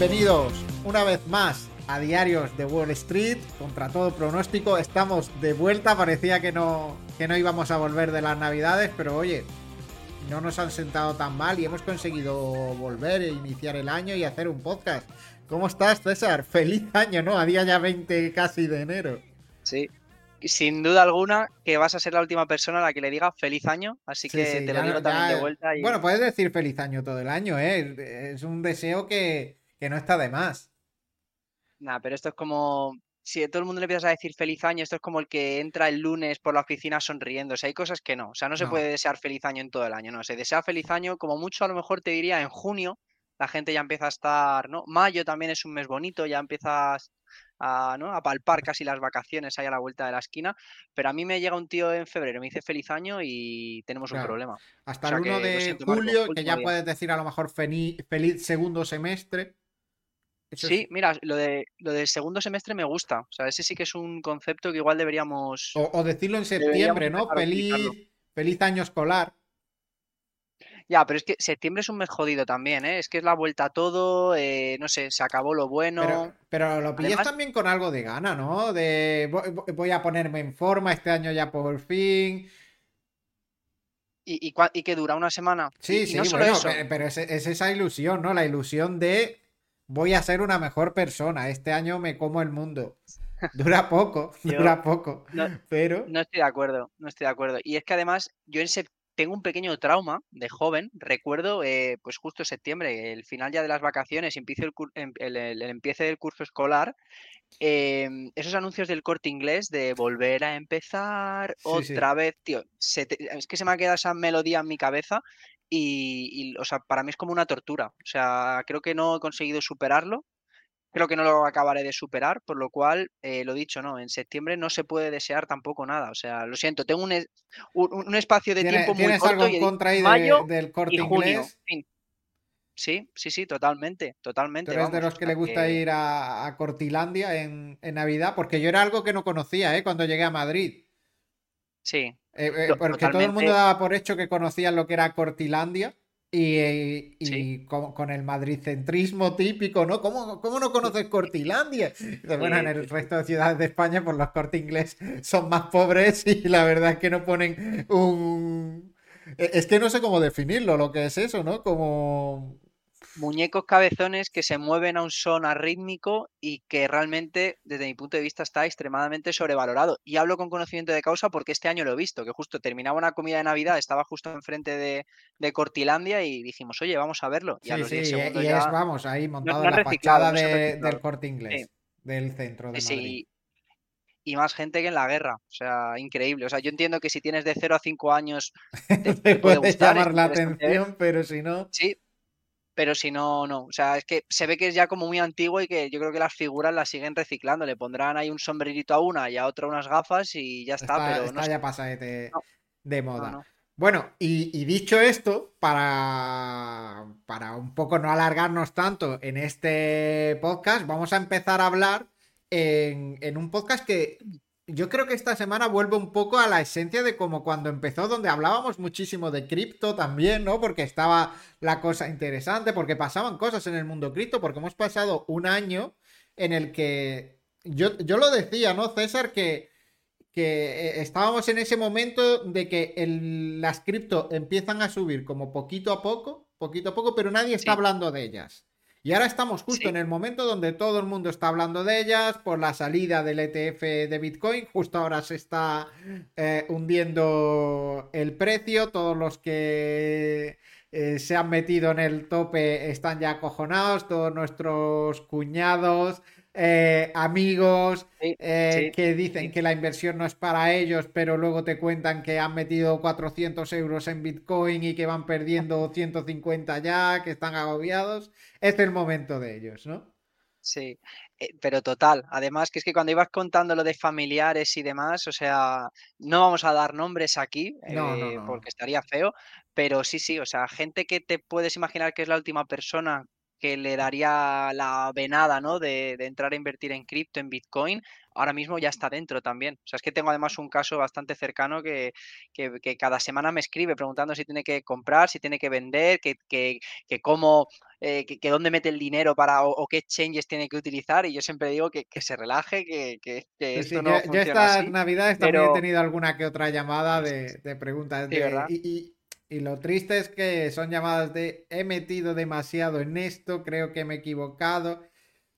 Bienvenidos una vez más a Diarios de Wall Street. Contra todo pronóstico, estamos de vuelta. Parecía que no, que no íbamos a volver de las navidades, pero oye, no nos han sentado tan mal y hemos conseguido volver e iniciar el año y hacer un podcast. ¿Cómo estás, César? Feliz año, ¿no? A día ya 20 casi de enero. Sí, sin duda alguna que vas a ser la última persona a la que le diga feliz año, así que te lo digo también de vuelta. Bueno, puedes decir feliz año todo el año, ¿eh? Es un deseo que, no está de más. Nada, pero esto es como. Si a todo el mundo le empiezas a decir feliz año, esto es como el que entra el lunes por la oficina sonriendo. O sea, hay cosas que no. O sea, no se puede desear feliz año en todo el año. No, se desea feliz año, como mucho a lo mejor te diría en junio, la gente ya empieza a estar, ¿no? Mayo también es un mes bonito, ya empiezas a, ¿no? a palpar casi las vacaciones ahí a la vuelta de la esquina. Pero a mí me llega un tío en febrero, me dice feliz año y tenemos un problema. Hasta el 1 de julio, que ya puedes decir a lo mejor feliz, segundo semestre. Sí, mira, lo, de, lo del segundo semestre me gusta. O sea, ese sí que es un concepto que igual deberíamos. O, decirlo en septiembre, ¿no? Feliz, feliz año escolar. Ya, pero es que septiembre es un mes jodido también, ¿eh? Es que es la vuelta a todo, eh, no sé, se acabó lo bueno. Pero, lo pillas también con algo de gana, ¿no? De voy, a ponerme en forma este año ya por fin. ¿Y, y, que dura una semana? Sí, sí, bueno, pero es, esa ilusión, ¿no? La ilusión de voy a ser una mejor persona. Este año me como el mundo. Dura poco, dura poco. pero. No estoy de acuerdo, no estoy de acuerdo. Y es que además, yo en septiembre tengo un pequeño trauma de joven. Recuerdo, eh, pues justo septiembre, el final ya de las vacaciones, empiezo el, em, el, el, empiece del curso escolar. Em, esos anuncios del corte inglés de volver a empezar otra vez, tío. es que se me ha quedado esa melodía en mi cabeza y, y, o sea, para mí es como una tortura. O sea, creo que no he conseguido superarlo creo que no lo acabaré de superar, por lo cual, eh, lo dicho, ¿no? En septiembre no se puede desear tampoco nada. O sea, lo siento, tengo un, un, espacio de tiempo muy corto. Algo contra ahí mayo del corte y junio. Sí, sí, sí, totalmente, totalmente. ¿Tú eres de los que le gusta ir a, Cortilandia en, Navidad? Porque yo era algo que no conocía, ¿eh? Cuando llegué a Madrid. Sí. Eh, eh, porque todo el mundo daba por hecho que conocían lo que era Cortilandia. Y, con, el madridcentrismo típico, ¿no? ¿Cómo, ¿Cómo, no conoces Cortilandia? Bueno, en el resto de ciudades de España, pues los corte inglés son más pobres y la verdad es que no ponen un. E, es que no sé cómo definirlo, lo que es eso, ¿no? Como muñecos cabezones que se mueven a un son arrítmico y que realmente, desde mi punto de vista, está extremadamente sobrevalorado. Y hablo con conocimiento de causa porque este año lo he visto, que justo terminaba una comida de Navidad, estaba justo enfrente de, de Cortilandia y dijimos, oye, vamos a verlo. Y sí, sí, y es, vamos, ahí montado en la fachada del corte inglés, del centro de Madrid. y más gente que en la guerra. O sea, increíble. O sea, yo entiendo que si tienes de 0 a 5 años te, puede, llamar la atención, pero si no. Sí, pero si no, no. O sea, es que se ve que es ya como muy antiguo y que yo creo que las figuras las siguen reciclando. Le pondrán ahí un sombrerito a una y a otra unas gafas y ya está. pero no ya pasa de, de moda. Bueno, y, dicho esto, para, para un poco no alargarnos tanto en este podcast, vamos a empezar a hablar en, en un podcast que yo creo que esta semana vuelve un poco a la esencia de como cuando empezó, donde hablábamos muchísimo de cripto también, ¿no? Porque estaba la cosa interesante, porque pasaban cosas en el mundo cripto, porque hemos pasado un año en el que yo, yo lo decía, ¿no, César? Que, que eh, estábamos en ese momento de que las cripto empiezan a subir como poquito a poco, poquito a poco, pero nadie está hablando de ellas. Y ahora estamos justo en el momento donde todo el mundo está hablando de ellas por la salida del ETF de Bitcoin. Justo ahora se está eh, hundiendo el precio. Todos los que eh, se han metido en el tope están ya acojonados. Todos nuestros cuñados, eh, amigos eh, que dicen que la inversión no es para ellos, pero luego te cuentan que han metido 400 euros en Bitcoin y que van perdiendo 150 ya, que están agobiados. Este es el momento de ellos, ¿no? Sí, eh, pero total. Además, que es que cuando ibas contando lo de familiares y demás, o sea, no vamos a dar nombres aquí, porque estaría feo, pero sí, sí, o sea, gente que te puedes imaginar que es la última persona que le daría la venada, ¿no? De, entrar a invertir en cripto, en Bitcoin, ahora mismo ya está dentro también. O sea, es que tengo además un caso bastante cercano que, cada semana me escribe preguntando si tiene que comprar, si tiene que vender, que, que, cómo, eh, que, dónde mete el dinero para o, qué changes tiene que utilizar. Y yo siempre digo que, se relaje, que, esto no yo, estas navidades también he tenido alguna que otra llamada de, preguntas. y, y lo triste es que son llamadas de he metido demasiado en esto, creo que me he equivocado.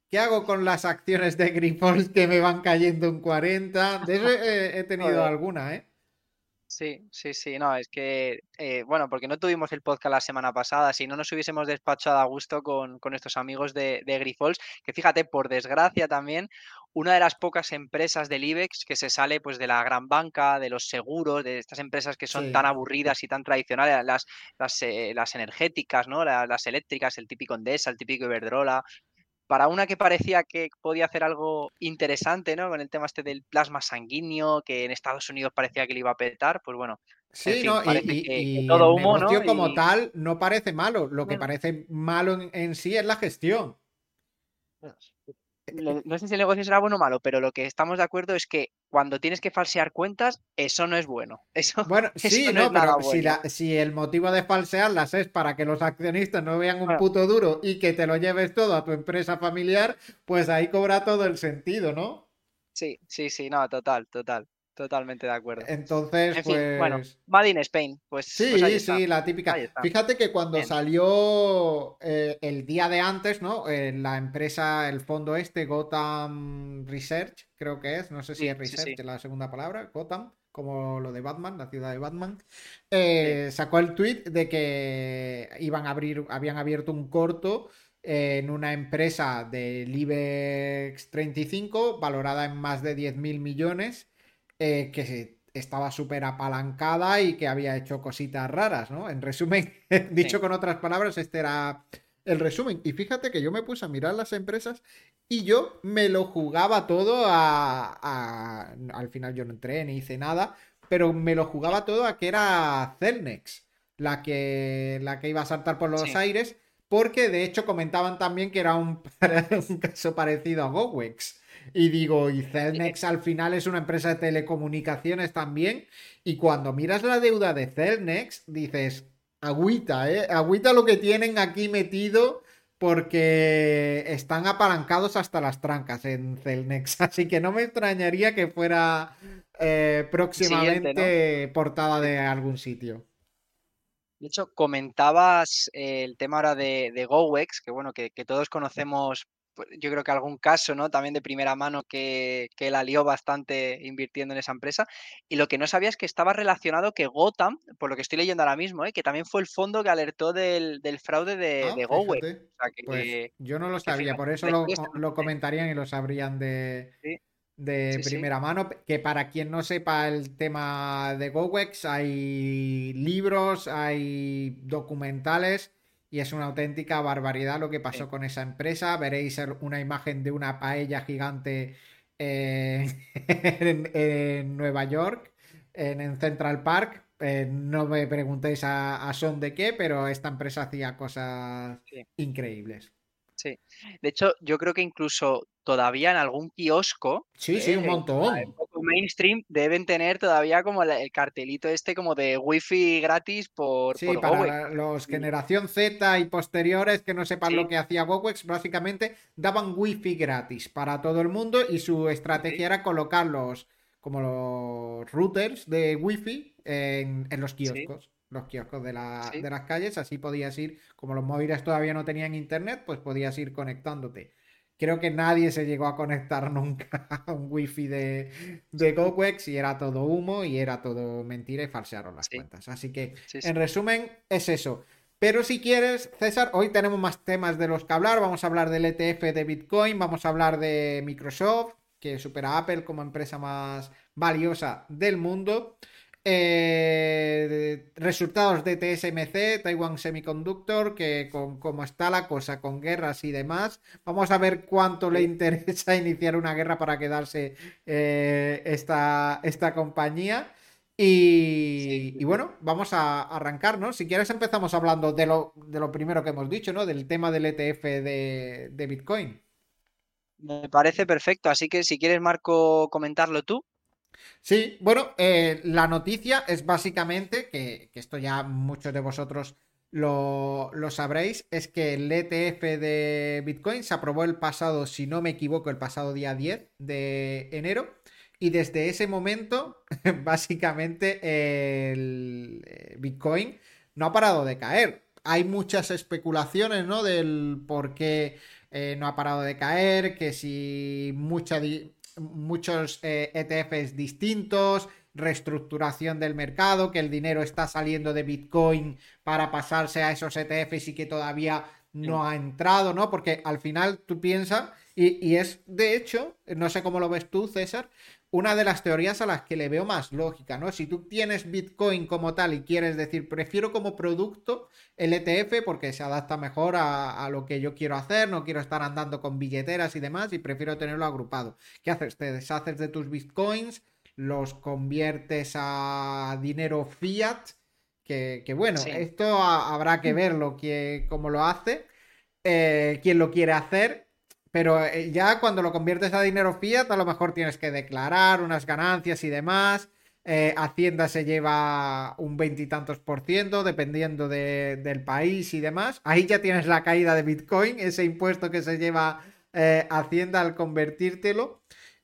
¿Qué hago con las acciones de Grifols que me van cayendo en 40? De eso he, tenido alguna, ¿eh? Sí, sí, sí, no, es que, eh, bueno, porque no tuvimos el podcast la semana pasada, si no nos hubiésemos despachado a gusto con, con estos amigos de, de Grifols, que fíjate, por desgracia también, una de las pocas empresas del IBEX que se sale pues de la gran banca, de los seguros, de estas empresas que son tan aburridas y tan tradicionales, las, las, eh, las energéticas, ¿no? Las, eléctricas, el típico Endesa, el típico Iberdrola, para una que parecía que podía hacer algo interesante, ¿no? Con el tema este del plasma sanguíneo, que en Estados Unidos parecía que le iba a petar, pues bueno. Sí, no, y, todo humo, ¿no? como tal no parece malo. Lo que parece malo en, en, sí es la gestión. Pues, no sé si el negocio será bueno o malo, pero lo que estamos de acuerdo es que cuando tienes que falsear cuentas, eso no es bueno. Eso, bueno, sí, no, pero si, el motivo de falsearlas es para que los accionistas no vean un puto duro y que te lo lleves todo a tu empresa familiar, pues ahí cobra todo el sentido, ¿no? Sí, sí, sí, no, total, total. Totalmente de acuerdo. Entonces, pues. Bueno, Made in Spain, pues. Sí, pues sí, la típica. Fíjate que cuando salió eh, el día de antes, ¿no? Eh, la empresa, el fondo este, Gotham Research, creo que es, no sé si es Research la segunda palabra, Gotham, como lo de Batman, la ciudad de Batman, eh, sacó el tweet de que iban a abrir, habían abierto un corto en una empresa del IBEX 35 valorada en más de 10 mil millones eh, que estaba súper apalancada y que había hecho cositas raras, ¿no? En resumen, dicho con otras palabras, este era el resumen. Y fíjate que yo me puse a mirar las empresas y yo me lo jugaba todo a... Al final yo no entré ni hice nada, pero me lo jugaba todo a que era Celnex la que, la que iba a saltar por los aires, porque de hecho comentaban también que era un, un caso parecido a GoWex. Y digo, y Celnex al final es una empresa de telecomunicaciones también. Y cuando miras la deuda de Celnex, dices, agüita, ¿eh? Agüita lo que tienen aquí metido porque están apalancados hasta las trancas en Celnex. Así que no me extrañaría que fuera eh, próximamente portada de algún sitio. De hecho, comentabas el tema ahora de, de GoWex, que bueno, que, que, todos conocemos yo creo que algún caso, ¿no? También de primera mano que, que la lió bastante invirtiendo en esa empresa. Y lo que no sabía es que estaba relacionado que Gotham, por lo que estoy leyendo ahora mismo, ¿eh? que también fue el fondo que alertó del, fraude de, ah, pues yo no lo sabía, por eso lo, comentarían y lo sabrían de, de primera mano. Que para quien no sepa el tema de GoWex, hay libros, hay documentales y es una auténtica barbaridad lo que pasó con esa empresa. Veréis una imagen de una paella gigante eh, en, Nueva York, en, Central Park. Eh, no me preguntéis a, son de qué, pero esta empresa hacía cosas increíbles. Sí. De hecho, yo creo que incluso todavía en algún kiosco. Sí, sí, un eh, montón. Mainstream deben tener todavía como el, cartelito este como de wifi gratis por. Sí, para los generación Z y posteriores que no sepan lo que hacía GoWex, básicamente daban wifi gratis para todo el mundo y su estrategia era colocarlos como los routers de wifi en, en los kioscos los kioscos de, de, las calles, así podías ir, como los móviles todavía no tenían internet, pues podías ir conectándote. Creo que nadie se llegó a conectar nunca a un wifi de, de GoWex y era todo humo y era todo mentira y falsearon las cuentas. Así que, en resumen, es eso. Pero si quieres, César, hoy tenemos más temas de los que hablar. Vamos a hablar del ETF de Bitcoin, vamos a hablar de Microsoft, que supera a Apple como empresa más valiosa del mundo. Eh, resultados de TSMC, Taiwan Semiconductor, que con cómo está la cosa, con guerras y demás, vamos a ver cuánto le interesa iniciar una guerra para quedarse eh, esta, esta compañía. Y, bueno, vamos a arrancar, ¿no? Si quieres empezamos hablando de lo, de lo primero que hemos dicho, ¿no? Del tema del ETF de, de Bitcoin. Me parece perfecto, así que si quieres, Marco, comentarlo tú. Sí, bueno, eh, la noticia es básicamente, que, esto ya muchos de vosotros lo, sabréis, es que el ETF de Bitcoin se aprobó el pasado, si no me equivoco, el pasado día 10 de enero. Y desde ese momento, básicamente, el eh, Bitcoin no ha parado de caer. Hay muchas especulaciones, ¿no? Del por qué eh, no ha parado de caer, que si mucha muchos ETFs eh, e distintos, reestructuración del mercado, que el dinero está saliendo de Bitcoin para pasarse a esos ETFs y que todavía no ha entrado, ¿no? Porque al final tú piensas, y, y, es de hecho, no sé cómo lo ves tú, César, una de las teorías a las que le veo más lógica, ¿no? Si tú tienes Bitcoin como tal y quieres decir, prefiero como producto el ETF porque se adapta mejor a, lo que yo quiero hacer, no quiero estar andando con billeteras y demás y prefiero tenerlo agrupado. ¿Qué haces? Te deshaces de tus Bitcoins, los conviertes a dinero fiat, que, bueno, esto habrá que verlo, que, cómo lo hace, eh, quién lo quiere hacer pero eh, ya cuando lo conviertes a dinero fiat, a lo mejor tienes que declarar unas ganancias y demás. Eh, Hacienda se lleva un veintitantos por ciento, dependiendo del país y demás. Ahí ya tienes la caída de Bitcoin, ese impuesto que se lleva eh, Hacienda al convertírtelo.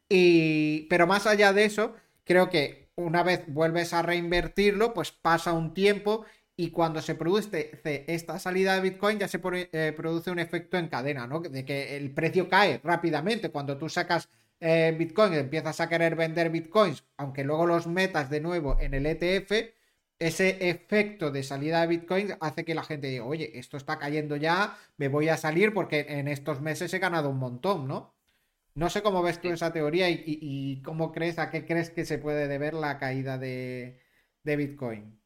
Y, pero más allá de eso, creo que una vez vuelves a reinvertirlo, pues pasa un tiempo y cuando se produce esta salida de Bitcoin ya se eh, produce un efecto en cadena, ¿no? De que el precio cae rápidamente. Cuando tú sacas eh, Bitcoin y empiezas a querer vender Bitcoins, aunque luego los metas de nuevo en el ETF, ese efecto de salida de Bitcoin hace que la gente diga, oye, esto está cayendo ya, me voy a salir porque en estos meses he ganado un montón, ¿no? No sé cómo ves tú esa teoría y, cómo crees, a qué crees que se puede deber la caída de Bitcoin.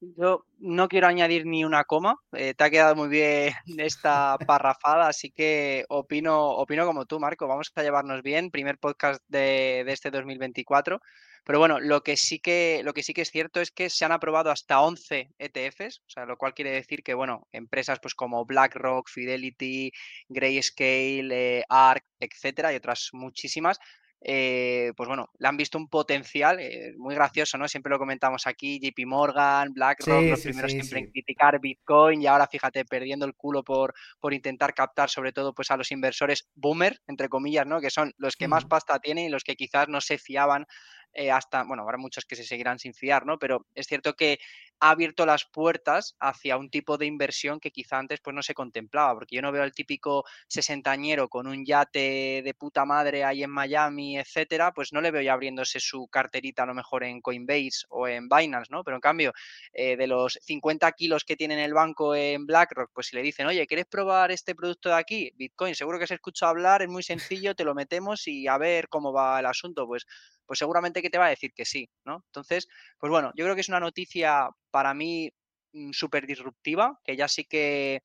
Yo no quiero añadir ni una coma, eh, te ha quedado muy bien esta parrafada, así que opino, opino como tú, Marco, vamos a llevarnos bien, primer podcast de, este 2024, pero bueno, lo que, sí que, lo que sí que es cierto es que se han aprobado hasta 11 ETFs, o sea, lo cual quiere decir que, bueno, empresas pues como BlackRock, Fidelity, Grayscale, eh, ARK, etcétera, y otras muchísimas, eh, pues bueno, le han visto un potencial eh, muy gracioso, ¿no? Siempre lo comentamos aquí, JP Morgan, BlackRock, los primeros siempre en criticar Bitcoin y ahora fíjate, perdiendo el culo por, por intentar captar sobre todo pues a los inversores boomer, entre comillas, ¿no? Que son los que más pasta tienen y los que quizás no se fiaban eh, hasta, bueno, habrá muchos que se seguirán sin fiar, ¿no? Pero es cierto que ha abierto las puertas hacia un tipo de inversión que quizá antes pues no se contemplaba, porque yo no veo al típico sesentañero con un yate de puta madre ahí en Miami, etcétera, pues no le veo ya abriéndose su carterita a lo mejor en Coinbase o en Binance, ¿no? Pero en cambio, eh, de los 50 kilos que tiene en el banco en BlackRock, pues si le dicen, oye, ¿quieres probar este producto de aquí? Bitcoin, seguro que se escucha hablar, es muy sencillo, te lo metemos y a ver cómo va el asunto, pues pues seguramente que te va a decir que sí, ¿no? Entonces, pues bueno, yo creo que es una noticia para mí mm, súper disruptiva, que ya sí que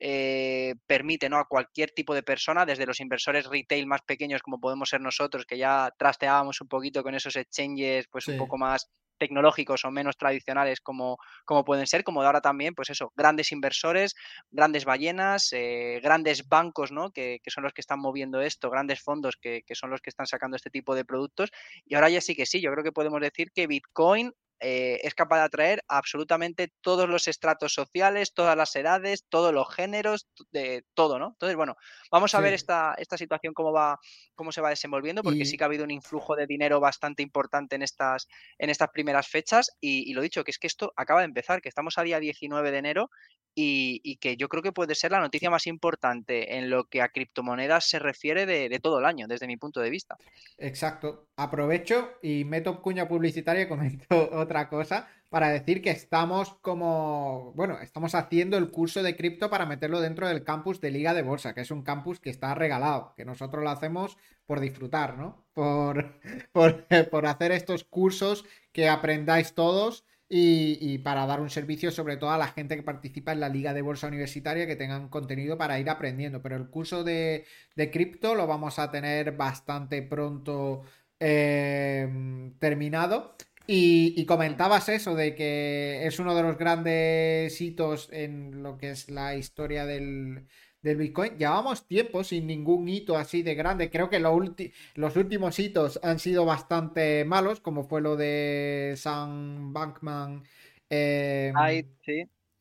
eh, permite ¿no? a cualquier tipo de persona, desde los inversores retail más pequeños como podemos ser nosotros, que ya trasteábamos un poquito con esos exchanges pues un poco más tecnológicos o menos tradicionales como, como pueden ser, como de ahora también, pues eso, grandes inversores, grandes ballenas, eh, grandes bancos, ¿no? Que, son los que están moviendo esto, grandes fondos que, que son los que están sacando este tipo de productos. Y ahora ya sí que sí, yo creo que podemos decir que Bitcoin eh, es capaz de atraer absolutamente todos los estratos sociales, todas las edades, todos los géneros, de todo, ¿no? Entonces, bueno, vamos a ver esta, esta situación cómo va, cómo se va desenvolviendo, porque sí que ha habido un influjo de dinero bastante importante en estas, en estas primeras fechas. Y, y, lo dicho, que es que esto acaba de empezar, que estamos a día 19 de enero y, que yo creo que puede ser la noticia más importante en lo que a criptomonedas se refiere de, todo el año, desde mi punto de vista. Exacto. Aprovecho y meto cuña publicitaria y comento otra cosa para decir que estamos como, bueno, estamos haciendo el curso de cripto para meterlo dentro del campus de Liga de Bolsa, que es un campus que está regalado, que nosotros lo hacemos por disfrutar, ¿no? Por, por, hacer estos cursos que aprendáis todos y, para dar un servicio sobre todo a la gente que participa en la liga de bolsa universitaria que tengan contenido para ir aprendiendo. Pero el curso de, cripto lo vamos a tener bastante pronto em, terminado. Y, comentabas eso de que es uno de los grandes hitos en lo que es la historia del, del Bitcoin. Llevamos tiempo sin ningún hito así de grande. Creo que los últimos hitos han sido bastante malos, como fue lo de Sam Bankman. Em,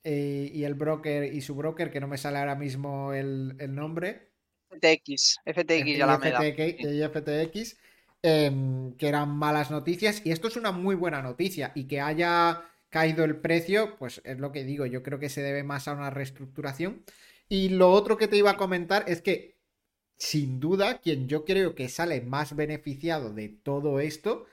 eh, y el broker y su broker, que no me sale ahora mismo el, nombre. FTX, FTX ya la FTX, em, que eran malas noticias. Y esto es una muy buena noticia. Y que haya caído el precio, pues es lo que digo. Yo creo que se debe más a una reestructuración. Y lo otro que te iba a comentar es que, sin duda, quien yo creo que sale más beneficiado de todo esto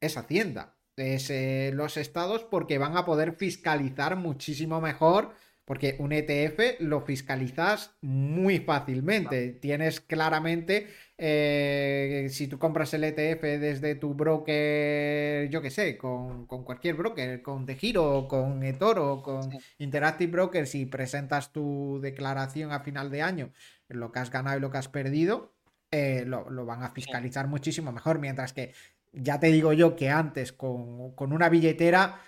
es Hacienda es, eh, los estados porque van a poder fiscalizar muchísimo mejor. Porque un ETF lo fiscalizas muy fácilmente. Tienes claramente, eh, si tú compras el ETF desde tu broker, yo qué sé, con, cualquier broker, con De Giro, con eToro, con Interactive Brokers, y presentas tu declaración a final de año, lo que has ganado y lo que has perdido, eh, lo, lo, van a fiscalizar muchísimo mejor. Mientras que ya te digo yo que antes con, una billetera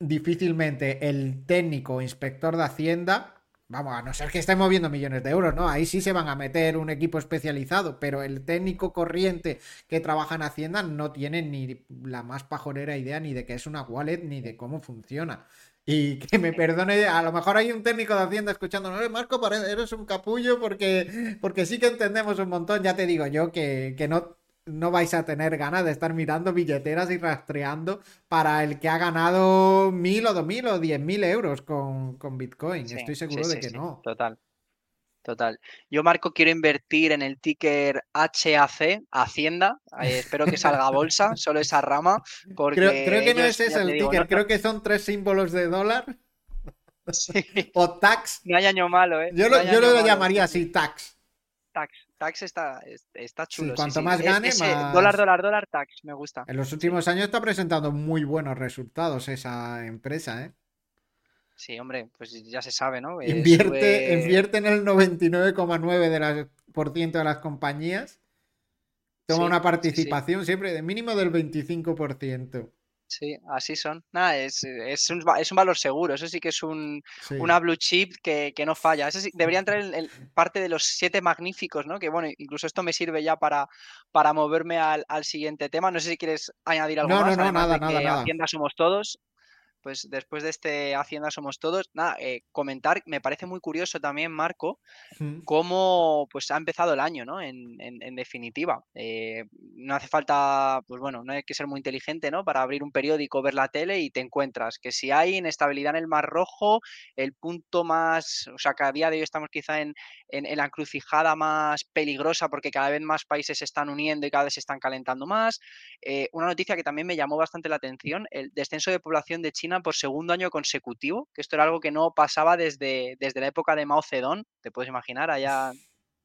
difícilmente el técnico inspector de Hacienda, vamos, a no ser que esté moviendo millones de euros, ¿no? Ahí sí se van a meter un equipo especializado, pero el técnico corriente que trabaja en Hacienda no tiene ni la más pajorera idea ni de qué es una wallet ni de cómo funciona. Y que me perdone, a lo mejor hay un técnico de Hacienda escuchando, no, Marco, eres un capullo porque, porque sí que entendemos un montón, ya te digo yo que, que no no vais a tener ganas de estar mirando billeteras y rastreando para el que ha ganado mil o dos mil o diez mil euros con, Bitcoin. Estoy seguro de que no. Total. Total. Yo, Marco, quiero invertir en el ticker HAC, Hacienda. Eh, espero que salga a bolsa, solo esa rama. Porque creo, que no es ese el ticker, creo que son tres símbolos de dólar. o tax. No hay año malo, ¿eh? Yo lo, yo lo llamaría así, tax. Tax. Tax está, está chulo. cuanto más gane, más. Dólar, dólar, dólar, tax, me gusta. En los últimos años está presentando muy buenos resultados esa empresa, ¿eh? Sí, hombre, pues ya se sabe, ¿no? Invierte, invierte en el 99,9% de las compañías. Toma una participación siempre de mínimo del 25%. Sí, así son. Nada, es, es, un, es un valor seguro. Eso sí que es un, una blue chip que, no falla. Eso sí, debería entrar en, parte de los siete magníficos, ¿no? Que bueno, incluso esto me sirve ya para, para moverme al, siguiente tema. No sé si quieres añadir algo más. No, no, nada, nada, nada. Hacienda somos todos pues después de este Hacienda Somos Todos, nada, eh, comentar, me parece muy curioso también, Marco, cómo pues ha empezado el año, ¿no? En, definitiva. Eh, no hace falta, pues bueno, no hay que ser muy inteligente, ¿no? Para abrir un periódico, ver la tele y te encuentras que si hay inestabilidad en el Mar Rojo, el punto más, o sea, que a día de hoy estamos quizá en, en, la encrucijada más peligrosa porque cada vez más países se están uniendo y cada vez se están calentando más. Eh, una noticia que también me llamó bastante la atención, el descenso de población de China por segundo año consecutivo, que esto era algo que no pasaba desde, desde la época de Mao Zedong, te puedes imaginar, allá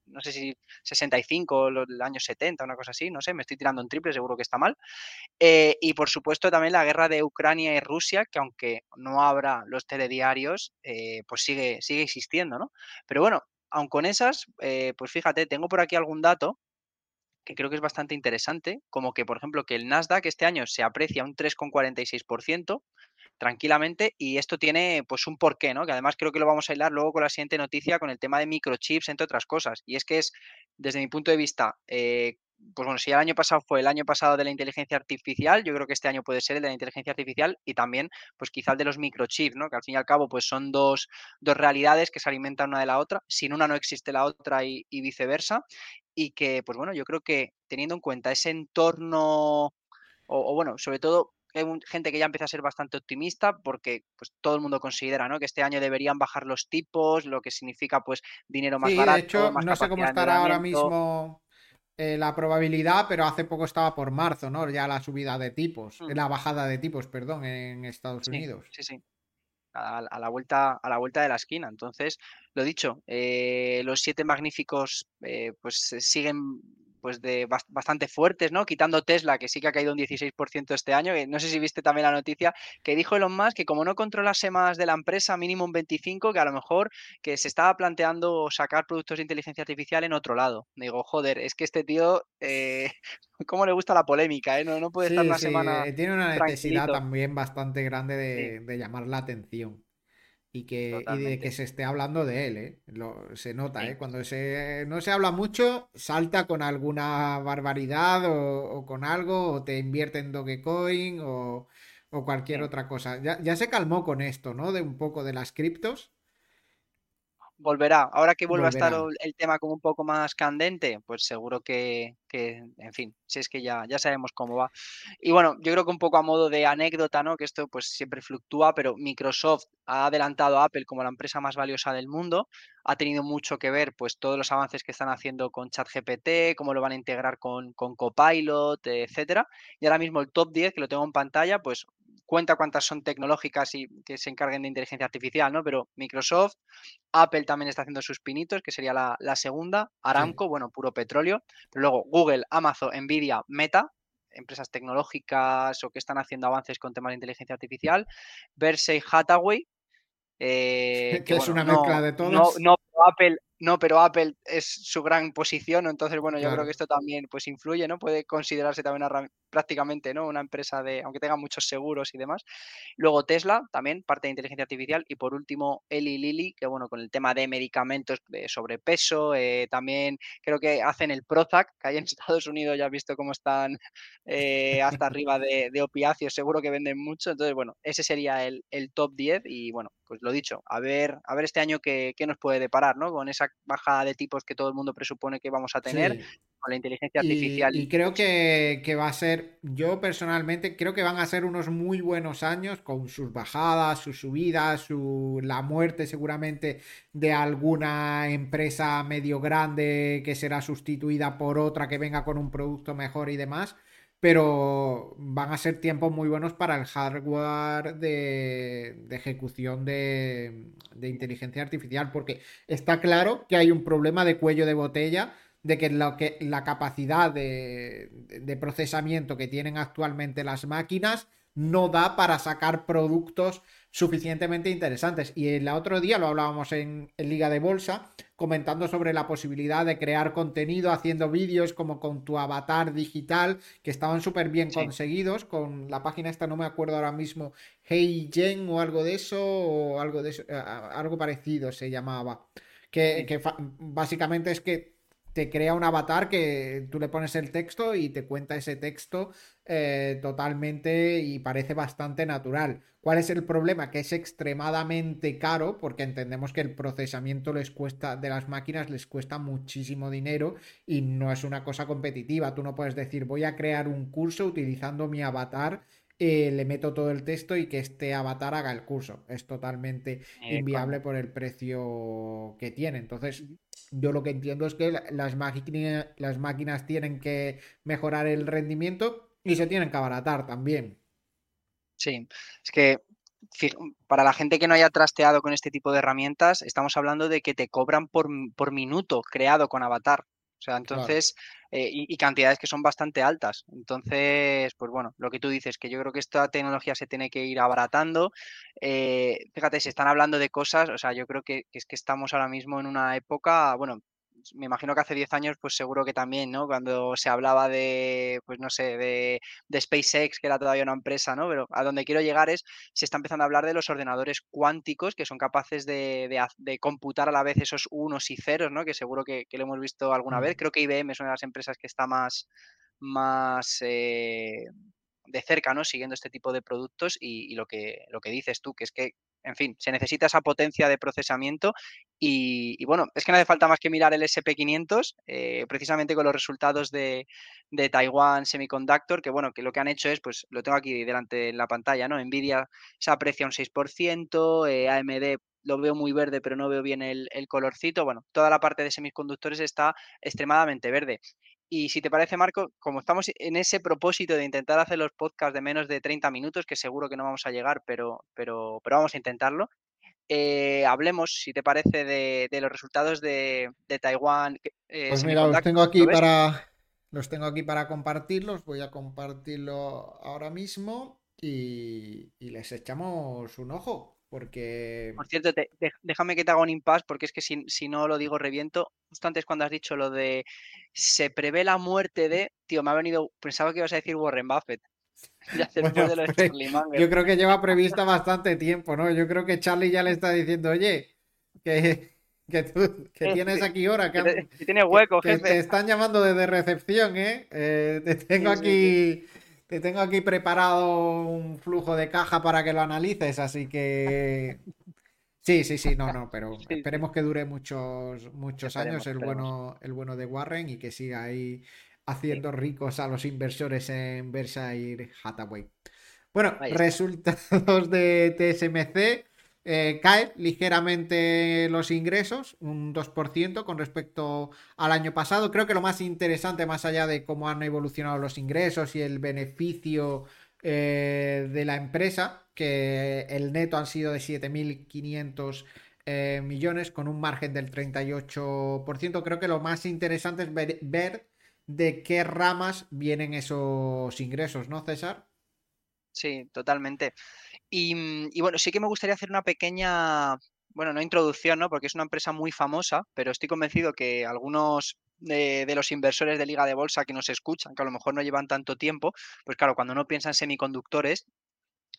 no sé si 65 o los años 70, una cosa así, no sé, me estoy tirando en triple, seguro que está mal. Eh, y por supuesto también la guerra de Ucrania y Rusia, que aunque no habrá los telediarios, eh, pues sigue, sigue existiendo, ¿no? Pero bueno, aun con esas, eh, pues fíjate, tengo por aquí algún dato que creo que es bastante interesante, como que, por ejemplo, que el Nasdaq este año se aprecia un 3,46%, tranquilamente y esto tiene pues un porqué, ¿no? Que además creo que lo vamos a hilar luego con la siguiente noticia con el tema de microchips, entre otras cosas. Y es que es, desde mi punto de vista, eh, pues bueno, si el año pasado fue el año pasado de la inteligencia artificial, yo creo que este año puede ser el de la inteligencia artificial y también, pues quizá el de los microchips, ¿no? Que al fin y al cabo, pues son dos, dos realidades que se alimentan una de la otra. Sin una no existe la otra y, viceversa. Y que, pues bueno, yo creo que teniendo en cuenta ese entorno, o, bueno, sobre todo hay gente que ya empieza a ser bastante optimista porque pues todo el mundo considera ¿no? que este año deberían bajar los tipos, lo que significa pues dinero más barato. De hecho, no sé cómo estará ahora mismo eh, la probabilidad, pero hace poco estaba por marzo, ¿no? Ya la subida de tipos, mm. la bajada de tipos, perdón, en Estados Unidos. Sí, sí. A, la vuelta, a la vuelta de la esquina. Entonces, lo dicho, eh, los siete magníficos eh, pues siguen pues de bastante fuertes, ¿no? Quitando Tesla, que sí que ha caído un 16% este año. no sé si viste también la noticia que dijo Elon Musk que como no controlase más de la empresa, mínimo un 25, que a lo mejor que se estaba planteando sacar productos de inteligencia artificial en otro lado. Digo, joder, es que este tío, eh, ¿cómo le gusta la polémica? Eh? No, puede estar una semana. Tiene una necesidad también bastante grande de, llamar la atención. Y que, de que se esté hablando de él, ¿eh? se nota, ¿eh? Cuando se, no se habla mucho, salta con alguna barbaridad o, con algo, o te invierte en Dogecoin o, o cualquier otra cosa. Ya, ya, se calmó con esto, ¿no? De un poco de las criptos volverá. Ahora que vuelva a estar el tema como un poco más candente, pues seguro que, en fin, si es que ya, ya sabemos cómo va. Y bueno, yo creo que un poco a modo de anécdota, ¿no? Que esto pues siempre fluctúa, pero Microsoft ha adelantado a Apple como la empresa más valiosa del mundo. Ha tenido mucho que ver pues todos los avances que están haciendo con ChatGPT, cómo lo van a integrar con, con Copilot, etcétera. Y ahora mismo el top 10, que lo tengo en pantalla, pues cuenta cuántas son tecnológicas y que se encarguen de inteligencia artificial, ¿no? Pero Microsoft, Apple también está haciendo sus pinitos, que sería la, segunda, Aramco, bueno, puro petróleo, pero luego Google, Amazon, Nvidia, Meta, empresas tecnológicas o que están haciendo avances con temas de inteligencia artificial, Verse Hathaway, eh, que, es una mezcla de todos. No, Apple, no, pero Apple es su gran posición, entonces bueno, yo creo que esto también pues influye, ¿no? Puede considerarse también prácticamente, ¿no? Una empresa de, aunque tenga muchos seguros y demás. Luego Tesla, también parte de inteligencia artificial. Y por último Eli Lilly, que bueno, con el tema de medicamentos de sobrepeso, eh, también creo que hacen el Prozac, que hay en Estados Unidos ya has visto cómo están eh, hasta arriba de, opiáceos, seguro que venden mucho, entonces bueno, ese sería el, top 10 y bueno, pues lo dicho, a ver, a ver este año qué, qué nos puede deparar, ¿no? Con esa bajada de tipos que todo el mundo presupone que vamos a tener con la inteligencia artificial. Y, creo que, va a ser, yo personalmente creo que van a ser unos muy buenos años con sus bajadas, sus subidas, su, la muerte seguramente de alguna empresa medio grande que será sustituida por otra que venga con un producto mejor y demás pero van a ser tiempos muy buenos para el hardware de, ejecución de, inteligencia artificial, porque está claro que hay un problema de cuello de botella de que, la capacidad de procesamiento que tienen actualmente las máquinas no da para sacar productos suficientemente interesantes. Y el otro día lo hablábamos en, Liga de Bolsa, comentando sobre la posibilidad de crear contenido haciendo vídeos como con tu avatar digital, que estaban súper bien conseguidos, con la página esta, no me acuerdo ahora mismo, Hey Jen o algo de eso, o algo de eso, algo parecido se llamaba. Que, que básicamente es que te crea un avatar que tú le pones el texto y te cuenta ese texto eh, totalmente y parece bastante natural. ¿Cuál es el problema? Que es extremadamente caro porque entendemos que el procesamiento les cuesta de las máquinas les cuesta muchísimo dinero y no es una cosa competitiva. Tú no puedes decir voy a crear un curso utilizando mi avatar eh, le meto todo el texto y que este avatar haga el curso. Es totalmente inviable por el precio que tiene. Entonces, yo lo que entiendo es que las, máquinas, las máquinas tienen que mejorar el rendimiento y se tienen que abaratar también. Sí, es que para la gente que no haya trasteado con este tipo de herramientas, estamos hablando de que te cobran por, por minuto creado con avatar. O sea, entonces, eh, y, cantidades que son bastante altas. Entonces, pues bueno, lo que tú dices, que yo creo que esta tecnología se tiene que ir abaratando. Eh, fíjate, se están hablando de cosas, o sea, yo creo que, que, es que estamos ahora mismo en una época, bueno, me imagino que hace 10 años, pues seguro que también, ¿no? Cuando se hablaba de, pues no sé, de, SpaceX, que era todavía una empresa, ¿no? Pero a donde quiero llegar es, se está empezando a hablar de los ordenadores cuánticos que son capaces de, computar a la vez esos unos y ceros, ¿no? Que seguro que, lo hemos visto alguna vez. Creo que IBM es una de las empresas que está más, más eh, de cerca, ¿no? Siguiendo este tipo de productos y, y, lo, que, lo que dices tú, que es que en fin, se necesita esa potencia de procesamiento y, bueno, es que no hace falta más que mirar el SP500, eh, precisamente con los resultados de, Taiwan Semiconductor, que bueno, que lo que han hecho es, pues lo tengo aquí delante en la pantalla, ¿no? Nvidia se aprecia un 6%, eh, AMD lo veo muy verde, pero no veo bien el, el, colorcito. Bueno, toda la parte de semiconductores está extremadamente verde. Y si te parece, Marco, como estamos en ese propósito de intentar hacer los podcasts de menos de 30 minutos, que seguro que no vamos a llegar, pero, pero, pero vamos a intentarlo, eh, hablemos, si te parece, de, los resultados de, Taiwán. Eh, pues mira, los tengo aquí para los tengo aquí para compartirlos. Voy a compartirlo ahora mismo y, y les echamos un ojo. Porque. Por cierto, déjame que te haga un impasse, porque es que si, no lo digo reviento. Justo antes, cuando has dicho lo de se prevé la muerte de. Tío, me ha venido. Pensaba que ibas a decir Warren Buffett. Yo creo que lleva prevista bastante tiempo, ¿no? Yo creo que Charlie ya le está diciendo, oye, que, que, tú, que tienes aquí hora, que, tiene hueco, que, te están llamando desde recepción, ¿eh? eh te tengo aquí te tengo aquí preparado un flujo de caja para que lo analices, así que sí, sí, sí, no, no, pero esperemos que dure muchos, muchos años el bueno, el bueno de Warren y que siga ahí haciendo ricos a los inversores en Berkshire Hathaway. Bueno, resultados de TSMC. Eh, cae ligeramente los ingresos, un 2% con respecto al año pasado. Creo que lo más interesante, más allá de cómo han evolucionado los ingresos y el beneficio eh, de la empresa, que el neto han sido de 7.500 eh, millones con un margen del 38%. Creo que lo más interesante es ver de qué ramas vienen esos ingresos, ¿no, César? Sí, totalmente. Mm, y, bueno, sí que me gustaría hacer una pequeña, bueno, no introducción, ¿no? Porque es una empresa muy famosa, pero estoy convencido que algunos de, los inversores de Liga de Bolsa que nos escuchan, que a lo mejor no llevan tanto tiempo, pues claro, cuando uno piensa en semiconductores,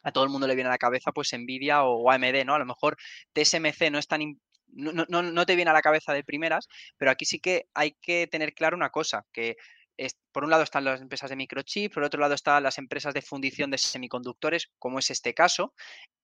a todo el mundo le viene a la cabeza pues Nvidia o AMD, ¿no? A lo mejor TSMC no es tan... No, no, no, te viene a la cabeza de primeras, pero aquí sí que hay que tener claro una cosa, que por un lado están las empresas de microchip, por otro lado están las empresas de fundición de semiconductores, como es este caso.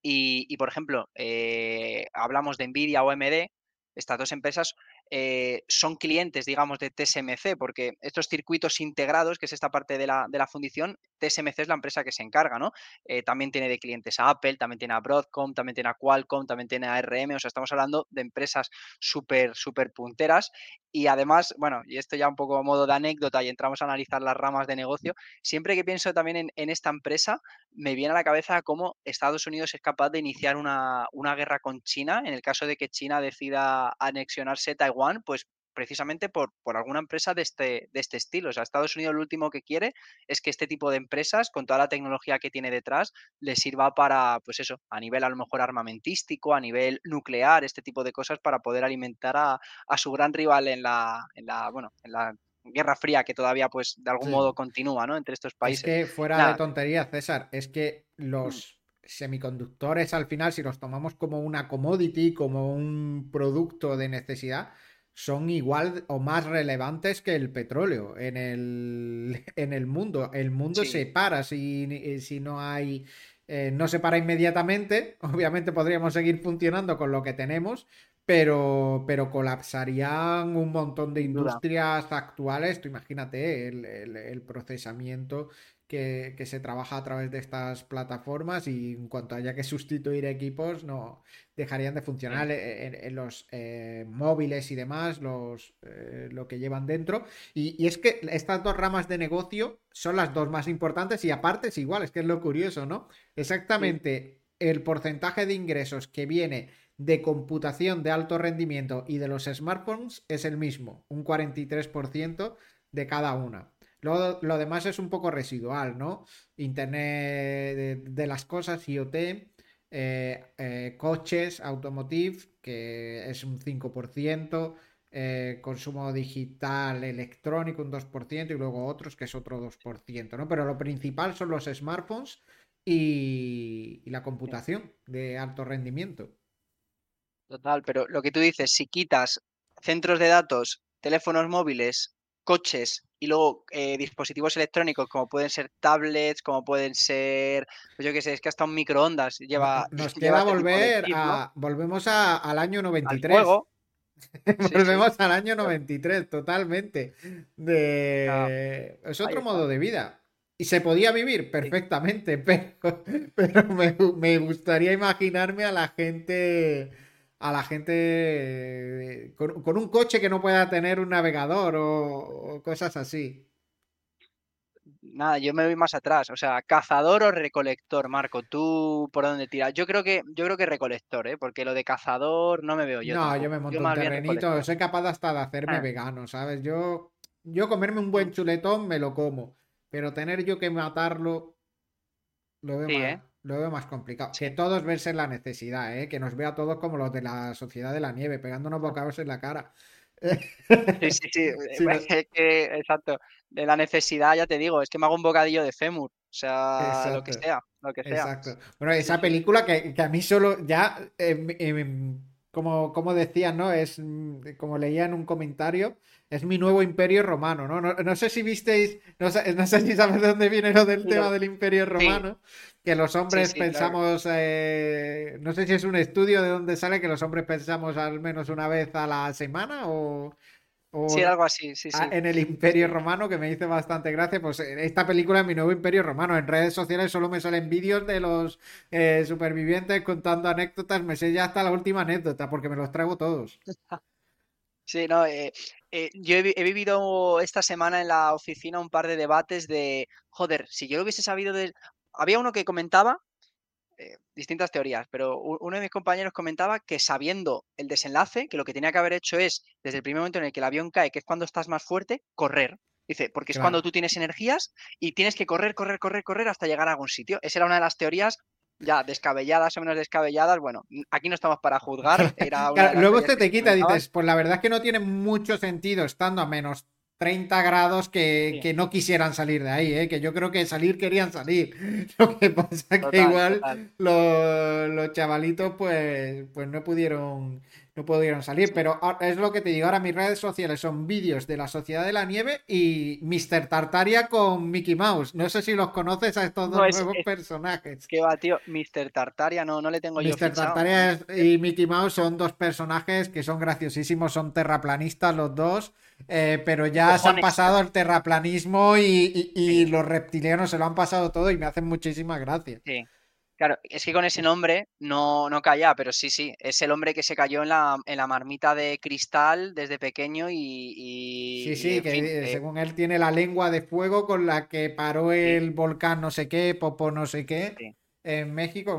Y, por ejemplo, eh, hablamos de Nvidia o AMD, estas dos empresas eh, son clientes, digamos, de TSMC, porque estos circuitos integrados, que es esta parte de la, de la fundición, TSMC es la empresa que se encarga, ¿no? Eh, también tiene de clientes a Apple, también tiene a Broadcom, también tiene a Qualcomm, también tiene a ARM, o sea, estamos hablando de empresas súper, súper punteras y además, bueno, y esto ya un poco a modo de anécdota y entramos a analizar las ramas de negocio, siempre que pienso también en, esta empresa, me viene a la cabeza cómo Estados Unidos es capaz de iniciar una, una guerra con China, en el caso de que China decida anexionarse Taiwán, pues precisamente por, por, alguna empresa de este, de este estilo. O sea, Estados Unidos lo último que quiere es que este tipo de empresas, con toda la tecnología que tiene detrás, le sirva para, pues eso, a nivel a lo mejor armamentístico, a nivel nuclear, este tipo de cosas para poder alimentar a, su gran rival en la, en la, bueno, en la Guerra Fría que todavía, pues, de algún modo continúa, ¿no? Entre estos países. Es que fuera de tontería, César, es que los mm. semiconductores al final, si los tomamos como una commodity, como un producto de necesidad, son igual o más relevantes que el petróleo en el, en el mundo. El mundo se para si, eh, si no hay... Eh, no se para inmediatamente, obviamente podríamos seguir funcionando con lo que tenemos, pero, pero colapsarían un montón de industrias actuales. Tú imagínate el, el procesamiento que, se trabaja a través de estas plataformas y en cuanto haya que sustituir equipos no dejarían de funcionar en, los eh, móviles y demás, los, eh, lo que llevan dentro. Y, es que estas dos ramas de negocio son las dos más importantes y aparte es igual, es que es lo curioso, ¿no? Exactamente el porcentaje de ingresos que viene de computación de alto rendimiento y de los smartphones es el mismo, un 43% de cada una. Lo demás es un poco residual, ¿no? Internet de, las cosas, IoT, eh, eh, coches, automotive, que es un 5%, eh, consumo digital electrónico un 2% y luego otros que es otro 2%, ¿no? Pero lo principal son los smartphones y la computación de alto rendimiento. Total, pero lo que tú dices, si quitas centros de datos, teléfonos móviles, coches y luego eh, dispositivos electrónicos como pueden ser tablets, como pueden ser, pues yo qué sé, es que hasta un microondas lleva... Nos queda este volver a... Volvemos al año 93. volvemos al año 93, totalmente. De... es otro modo de vida. Y se podía vivir perfectamente, pero, pero me, me gustaría imaginarme a la gente a la gente con, un coche que no pueda tener un navegador o, cosas así. Nada, yo me voy más atrás, o sea, cazador o recolector, Marco, tú por dónde tiras. Yo creo que yo creo que recolector, ¿eh? porque lo de cazador no me veo yo. No, yo me monto un terrenito, soy capaz hasta de hacerme ah. vegano, ¿sabes? Yo yo comerme un buen chuletón me lo como, pero tener yo que matarlo lo veo ¿eh? Lo veo más complicado. Que todos verse la necesidad, ¿eh? que nos vea todos como los de la sociedad de la nieve, pegándonos bocados en la cara. Sí, sí, sí. exacto. De la necesidad, ya te digo, es que me hago un bocadillo de fémur sea, lo que sea, lo que sea. Exacto. Bueno, esa película que, a mí solo ya, em, como, como decía, ¿no? Es mm, como leía en un comentario, es mi nuevo imperio romano, ¿no? No, sé si visteis, no sé, si sabes de dónde viene lo del tema del imperio romano, que los hombres pensamos, eh, no sé si es un estudio de dónde sale que los hombres pensamos al menos una vez a la semana o sí, algo así, sí, sí. En el Imperio Romano, que me hizo bastante gracia, pues eh, esta película es mi nuevo Imperio Romano. En redes sociales solo me salen vídeos de los eh, supervivientes contando anécdotas. Me sé ya hasta la última anécdota, porque me los traigo todos. Sí, no, eh, yo he, vivido esta semana en la oficina un par de debates de, joder, si yo lo hubiese sabido de... Había uno que comentaba eh, distintas teorías, pero uno de mis compañeros comentaba que sabiendo el desenlace, que lo que tenía que haber hecho es, desde el primer momento en el que el avión cae, que es cuando estás más fuerte, correr. Dice, porque es cuando tú tienes energías y tienes que correr, correr, correr, correr hasta llegar a algún sitio. Esa era una de las teorías ya descabelladas o menos descabelladas. Bueno, aquí no estamos para juzgar. luego este te quita, dices, pues la verdad es que no tiene mucho sentido estando a menos 30 grados que, no quisieran salir de ahí, ¿eh? que yo creo que salir querían salir. Lo que pasa que igual los, chavalitos pues, pues no pudieron no pudieron salir, pero es lo que te digo, ahora mis redes sociales son vídeos de la Sociedad de la Nieve y Mr. Tartaria con Mickey Mouse. No sé si los conoces a estos dos nuevos personajes. ¿Qué va, tío? Mr. Tartaria no, no le tengo yo Mr. Tartaria y Mickey Mouse son dos personajes que son graciosísimos, son terraplanistas los dos, eh, pero ya se han pasado el terraplanismo y, y los reptilianos se lo han pasado todo y me hacen muchísimas gracias. Sí. Claro, es que con ese nombre no, no calla, pero sí, sí, es el hombre que se cayó en la, en la marmita de cristal desde pequeño y... sí, sí, que eh, según él tiene la lengua de fuego con la que paró el volcán no sé qué, Popo no sé qué. En México,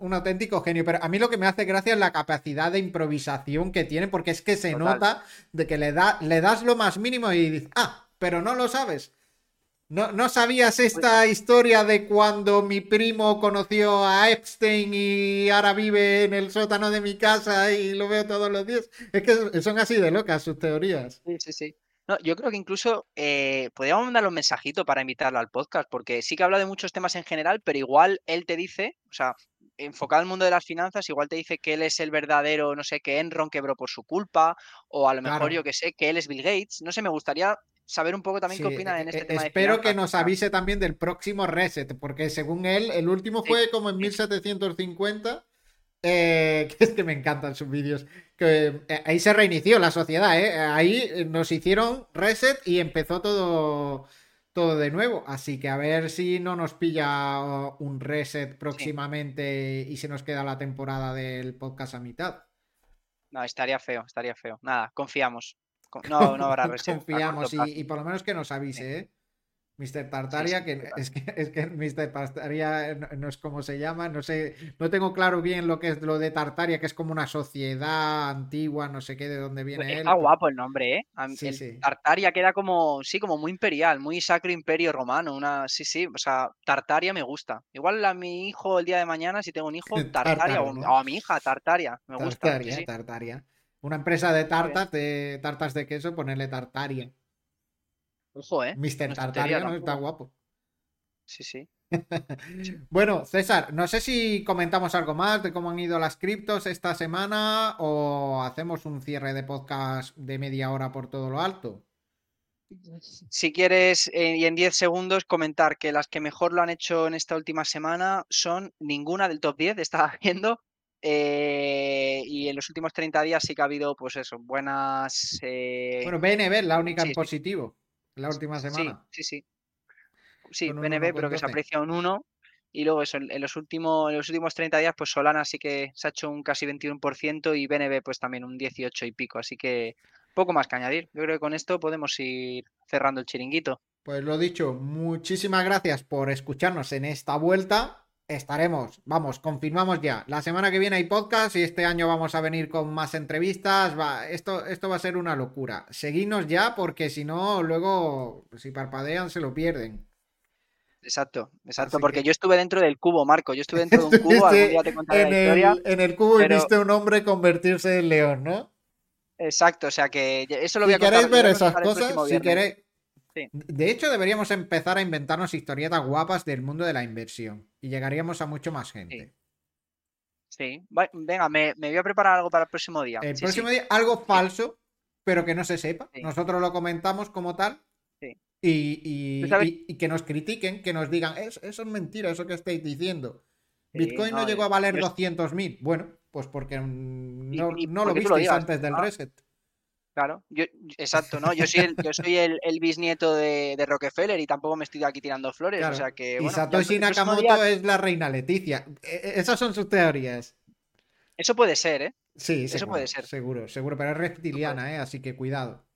un, auténtico genio. Pero a mí lo que me hace gracia es la capacidad de improvisación que tiene, porque es que se nota de que le, da, le das lo más mínimo y dices, ah, pero no lo sabes. ¿No, sabías esta historia de cuando mi primo conoció a Epstein y ahora vive en el sótano de mi casa y lo veo todos los días? Es que son así de locas sus teorías. Sí, sí, sí. No, yo creo que incluso eh, podríamos mandarle un mensajito para invitarlo al podcast, porque sí que habla de muchos temas en general, pero igual él te dice, o sea, enfocado al mundo de las finanzas, igual te dice que él es el verdadero, no sé, que Enron quebró por su culpa, o a lo mejor yo que sé, que él es Bill Gates. No sé, me gustaría saber un poco también qué opina en este e, tema. Espero que nos avise también del próximo reset, porque según él, el último fue como en 1750. Eh, que es que me encantan sus vídeos. Que eh, ahí se reinició la sociedad, ¿eh? Ahí nos hicieron reset y empezó todo, todo de nuevo. Así que a ver si no nos pilla un reset próximamente y se nos queda la temporada del podcast a mitad. No, estaría feo, estaría feo. Nada, confiamos. No, no habrá reserva. Confiamos y, por lo menos que nos avise, ¿eh? Mr. Tartaria, que, es que es que Mr. Tartaria no, es como se llama, no sé, no tengo claro bien lo que es lo de Tartaria, que es como una sociedad antigua, no sé qué, de dónde viene pues él. Está guapo el nombre, ¿eh? Sí, Tartaria queda como, sí, como muy imperial, muy sacro imperio romano, una, sí, sí, o sea, Tartaria me gusta. Igual a mi hijo el día de mañana, si tengo un hijo, Tartaria, o, a mi hija, Tartaria, me gusta. Tartaria, Tartaria. Una empresa de tartas, de tartas de queso, ponerle Tartaria. Ojo, ¿eh? Mr. Tartaria, ¿no? Está guapo. Sí, sí. bueno, César, no sé si comentamos algo más de cómo han ido las criptos esta semana o hacemos un cierre de podcast de media hora por todo lo alto. Si quieres, eh, y en 10 segundos, comentar que las que mejor lo han hecho en esta última semana son ninguna del top 10, estaba viendo, eh, y en los últimos 30 días sí que ha habido, pues eso, buenas. Eh, bueno, BNB, la única en positivo, la última semana. Sí, sí, sí. Sí, BNB, pero que se aprecia un 1. Y luego eso, en los últimos, en los últimos 30 días, pues Solana sí que se ha hecho un casi 21% y BNB pues también un 18 y pico. Así que poco más que añadir. Yo creo que con esto podemos ir cerrando el chiringuito. Pues lo dicho, muchísimas gracias por escucharnos en esta vuelta estaremos, vamos, confirmamos ya. La semana que viene hay podcast y este año vamos a venir con más entrevistas. Va, esto, esto va a ser una locura. Seguidnos ya porque si no, luego, si parpadean, se lo pierden. Exacto, exacto, porque yo estuve dentro del cubo, Marco. Yo estuve dentro de un cubo, algún día te contaré en la historia. El, en el cubo y viste un hombre convertirse en león, ¿no? Exacto, o sea que eso lo voy a contar. Si queréis ver esas cosas, si queréis, De hecho, deberíamos empezar a inventarnos historietas guapas del mundo de la inversión y llegaríamos a mucho más gente. Sí. Venga, me, voy a preparar algo para el próximo día. El próximo día, algo falso, pero que no se sepa. Nosotros lo comentamos como tal. Y, y, que nos critiquen, que nos digan, eso, es mentira, eso que estáis diciendo. Bitcoin no, llegó a valer 200.000. Bueno, pues porque no, lo visteis antes del reset. Claro, yo, exacto, ¿no? Yo soy el, yo soy el, bisnieto de, Rockefeller y tampoco me estoy aquí tirando flores. O sea que, y Satoshi Nakamoto es la reina Leticia. E, e, esas son sus teorías. Eso puede ser, ¿eh? Sí, eso puede ser. Seguro, seguro, pero es reptiliana, ¿eh? Así que cuidado.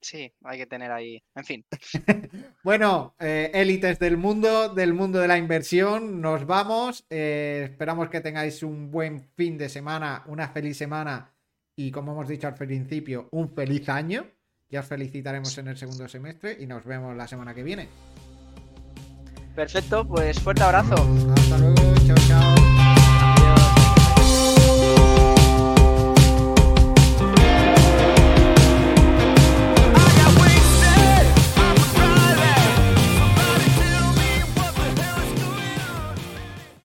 Sí, hay que tener ahí. En fin. bueno, eh, élites del mundo, del mundo de la inversión, nos vamos. Eh, esperamos que tengáis un buen fin de semana, una feliz semana y como hemos dicho al principio, un feliz año. Ya os felicitaremos en el segundo semestre y nos vemos la semana que viene. Perfecto, pues fuerte abrazo. Hasta luego, chao, chao.